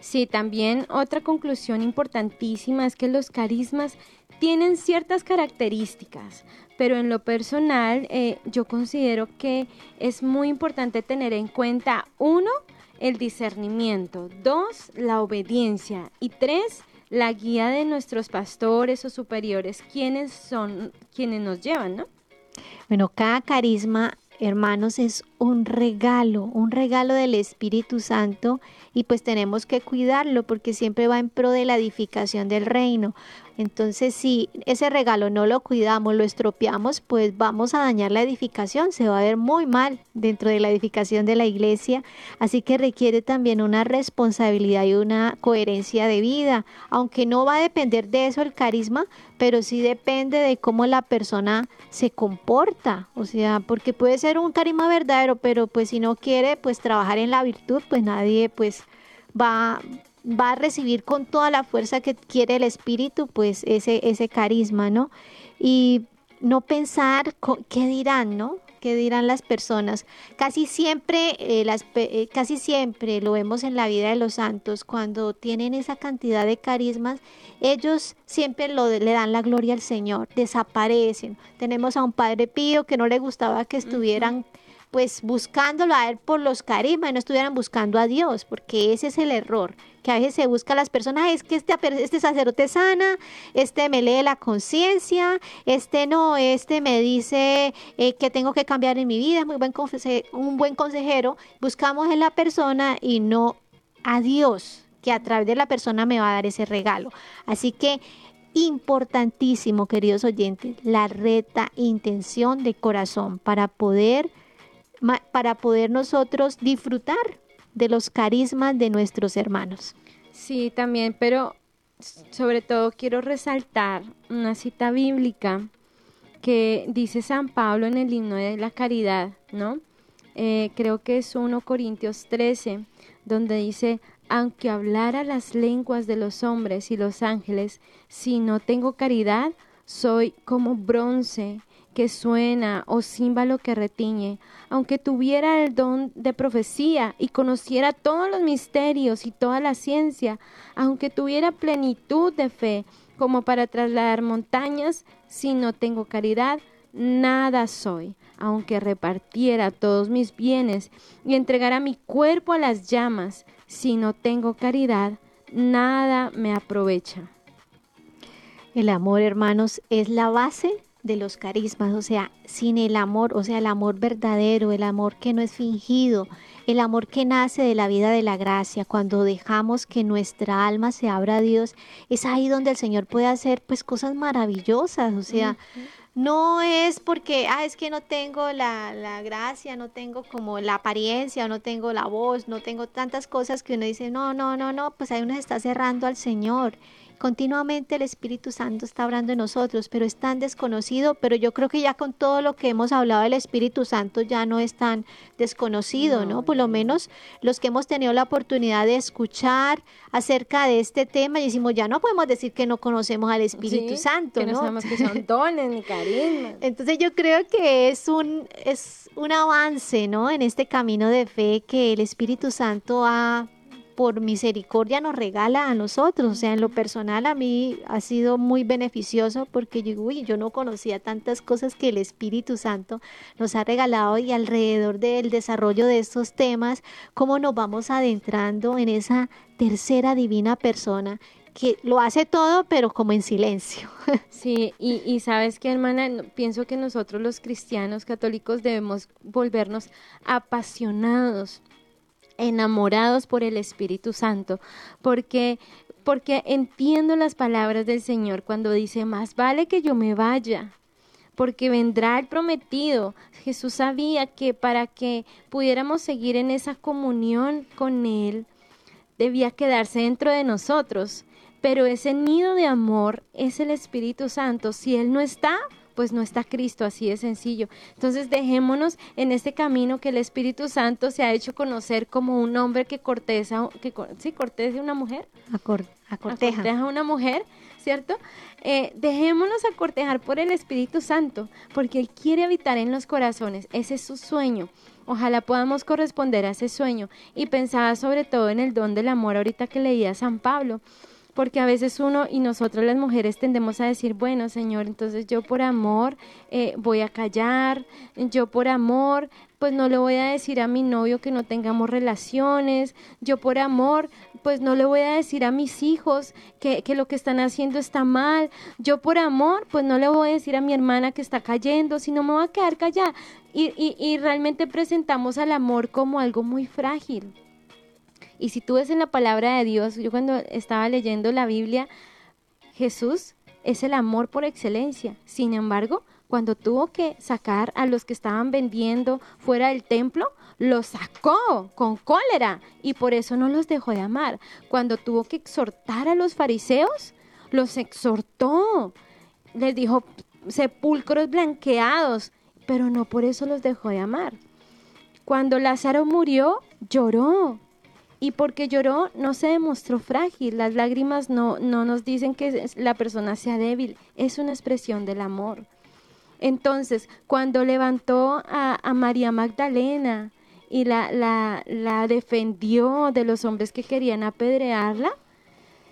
Sí, también otra conclusión importantísima es que los carismas tienen ciertas características, pero en lo personal eh, yo considero que es muy importante tener en cuenta, uno, el discernimiento, dos, la obediencia y tres, la guía de nuestros pastores o superiores, quienes son quienes nos llevan, ¿no? Bueno, cada carisma, hermanos, es un regalo, un regalo del Espíritu Santo y pues tenemos que cuidarlo porque siempre va en pro de la edificación del reino. Entonces, si ese regalo no lo cuidamos, lo estropeamos, pues vamos a dañar la edificación, se va a ver muy mal dentro de la edificación de la iglesia, así que requiere también una responsabilidad y una coherencia de vida, aunque no va a depender de eso el carisma, pero sí depende de cómo la persona se comporta, o sea, porque puede ser un carisma verdadero, pero pues si no quiere pues trabajar en la virtud, pues nadie pues va va a recibir con toda la fuerza que quiere el espíritu, pues ese, ese carisma, ¿no? Y no pensar qué dirán, ¿no? ¿Qué dirán las personas? Casi siempre, eh, las, eh, casi siempre lo vemos en la vida de los santos, cuando tienen esa cantidad de carismas, ellos siempre lo, le dan la gloria al Señor, desaparecen. Tenemos a un Padre Pío que no le gustaba que estuvieran pues buscándolo a él por los carismas y no estuvieran buscando a Dios, porque ese es el error, que a veces se busca a las personas, es que este, este sacerdote sana, este me lee la conciencia, este no, este me dice eh, que tengo que cambiar en mi vida, es muy buen un buen consejero, buscamos en la persona y no a Dios, que a través de la persona me va a dar ese regalo. Así que importantísimo, queridos oyentes, la reta intención de corazón para poder para poder nosotros disfrutar de los carismas de nuestros hermanos. Sí, también, pero sobre todo quiero resaltar una cita bíblica que dice San Pablo en el himno de la caridad, ¿no? Eh, creo que es 1 Corintios 13, donde dice, aunque hablara las lenguas de los hombres y los ángeles, si no tengo caridad, soy como bronce que suena o címbalo que retiñe, aunque tuviera el don de profecía y conociera todos los misterios y toda la ciencia, aunque tuviera plenitud de fe como para trasladar montañas, si no tengo caridad, nada soy. Aunque repartiera todos mis bienes y entregara mi cuerpo a las llamas, si no tengo caridad, nada me aprovecha. El amor, hermanos, es la base de los carismas, o sea, sin el amor, o sea, el amor verdadero, el amor que no es fingido, el amor que nace de la vida de la gracia, cuando dejamos que nuestra alma se abra a Dios, es ahí donde el Señor puede hacer pues cosas maravillosas, o sea, no es porque, ah, es que no tengo la, la, gracia, no tengo como la apariencia, no tengo la voz, no tengo tantas cosas que uno dice, no, no, no, no, pues ahí uno se está cerrando al Señor. Continuamente el Espíritu Santo está hablando en nosotros, pero es tan desconocido, pero yo creo que ya con todo lo que hemos hablado del Espíritu Santo ya no es tan desconocido, ¿no? Por lo menos los que hemos tenido la oportunidad de escuchar acerca de este tema y decimos, ya no podemos decir que no conocemos al Espíritu Santo, que ¿no? sabemos que son *laughs* dones ni carismas. Entonces yo creo que es un, es un avance, ¿no? En este camino de fe que el Espíritu Santo ha por misericordia nos regala a nosotros. O sea, en lo personal a mí ha sido muy beneficioso porque yo, uy, yo no conocía tantas cosas que el Espíritu Santo nos ha regalado y alrededor del desarrollo de estos temas, cómo nos vamos adentrando en esa tercera divina persona que lo hace todo, pero como en silencio. *laughs* Sí, y, y sabes que, hermana, pienso que nosotros los cristianos católicos debemos volvernos apasionados enamorados por el Espíritu Santo, porque porque entiendo las palabras del Señor cuando dice, más vale que yo me vaya, porque vendrá el prometido. Jesús sabía que para que pudiéramos seguir en esa comunión con Él, debía quedarse dentro de nosotros. Pero ese nido de amor es el Espíritu Santo. Si Él no está, pues no está Cristo, así de sencillo. Entonces dejémonos en este camino que el Espíritu Santo se ha hecho conocer como un hombre que corteza, que sí, corteza una mujer. acorteja. a una mujer, ¿cierto? Eh, dejémonos acortejar por el Espíritu Santo, porque Él quiere habitar en los corazones, ese es su sueño. Ojalá podamos corresponder a ese sueño y pensaba sobre todo en el don del amor ahorita que leía San Pablo porque a veces uno y nosotros las mujeres tendemos a decir, bueno, Señor, entonces yo por amor eh, voy a callar, yo por amor pues no le voy a decir a mi novio que no tengamos relaciones, yo por amor pues no le voy a decir a mis hijos que, que, lo que están haciendo está mal, yo por amor pues no le voy a decir a mi hermana que está cayendo, sino me voy a quedar callada. Y, y, y realmente presentamos al amor como algo muy frágil. Y si tú ves en la palabra de Dios, yo cuando estaba leyendo la Biblia, Jesús es el amor por excelencia. Sin embargo, cuando tuvo que sacar a los que estaban vendiendo fuera del templo, los sacó con cólera y por eso no los dejó de amar. Cuando tuvo que exhortar a los fariseos, los exhortó. Les dijo sepulcros blanqueados, pero no por eso los dejó de amar. Cuando Lázaro murió, lloró, y porque lloró no se demostró frágil. Las lágrimas no, no nos dicen que la persona sea débil, es una expresión del amor. Entonces, cuando levantó a, a María Magdalena y la, la, la defendió de los hombres que querían apedrearla,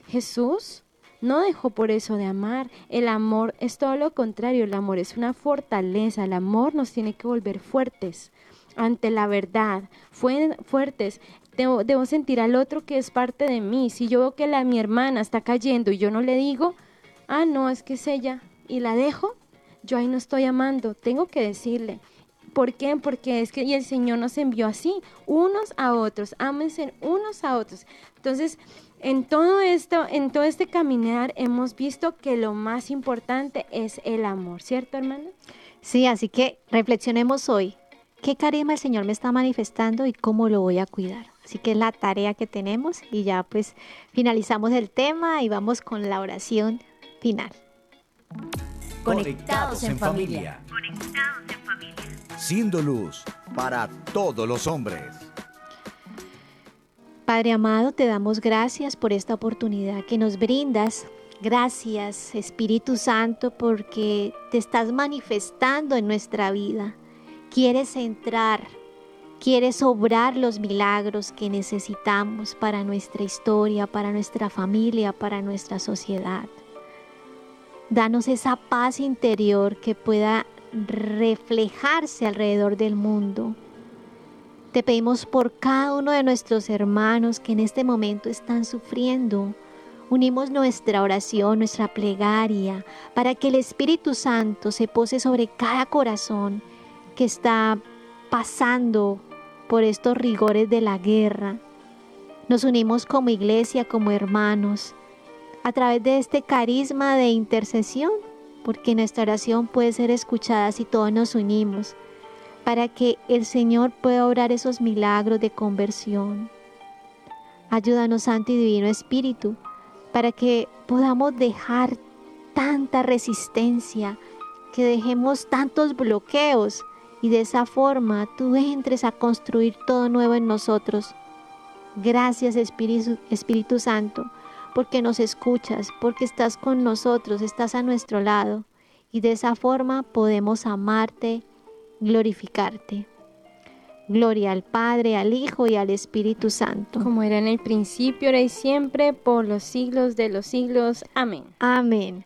Jesús no dejó por eso de amar. El amor es todo lo contrario, el amor es una fortaleza, el amor nos tiene que volver fuertes ante la verdad, fuertes. Debo, sentir al otro que es parte de mí. Si yo veo que la, mi hermana está cayendo y yo no le digo, ah, no, es que es ella, y la dejo, yo ahí no estoy amando. Tengo que decirle. ¿Por qué? Porque es que y el Señor nos envió así, unos a otros, ámense unos a otros. Entonces, en todo esto, en todo este caminar, hemos visto que lo más importante es el amor, ¿cierto, hermano? Sí, así que reflexionemos hoy. ¿Qué carisma el Señor me está manifestando y cómo lo voy a cuidar? Así que es la tarea que tenemos y ya pues finalizamos el tema y vamos con la oración final. Conectados en familia. Conectados en familia. Siendo luz para todos los hombres. Padre amado, te damos gracias por esta oportunidad que nos brindas. Gracias, Espíritu Santo, porque te estás manifestando en nuestra vida. Quieres entrar quieres obrar los milagros que necesitamos para nuestra historia, para nuestra familia, para nuestra sociedad. Danos esa paz interior que pueda reflejarse alrededor del mundo. Te pedimos por cada uno de nuestros hermanos que en este momento están sufriendo. Unimos nuestra oración, nuestra plegaria, para que el Espíritu Santo se pose sobre cada corazón que está pasando por estos rigores de la guerra. Nos unimos como iglesia, como hermanos, a través de este carisma de intercesión, porque nuestra oración puede ser escuchada si todos nos unimos, para que el Señor pueda obrar esos milagros de conversión. Ayúdanos, Santo y Divino Espíritu, para que podamos dejar tanta resistencia, que dejemos tantos bloqueos y de esa forma tú entres a construir todo nuevo en nosotros. Gracias Espíritu, Espíritu Santo, porque nos escuchas, porque estás con nosotros, estás a nuestro lado y de esa forma podemos amarte, glorificarte. Gloria al Padre, al Hijo y al Espíritu Santo. Como era en el principio, ahora y siempre, por los siglos de los siglos. Amén. Amén.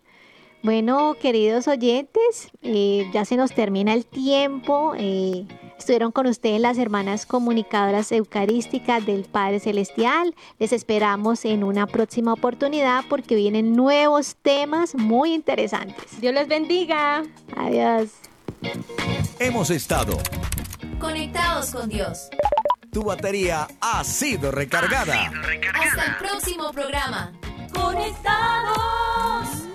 Bueno, queridos oyentes, eh, ya se nos termina el tiempo. Eh, estuvieron con ustedes las hermanas comunicadoras eucarísticas del Padre Celestial. Les esperamos en una próxima oportunidad porque vienen nuevos temas muy interesantes. Dios les bendiga. Adiós. Hemos estado Conectados con Dios. Tu batería ha sido recargada. Hasta el próximo programa. Conectados.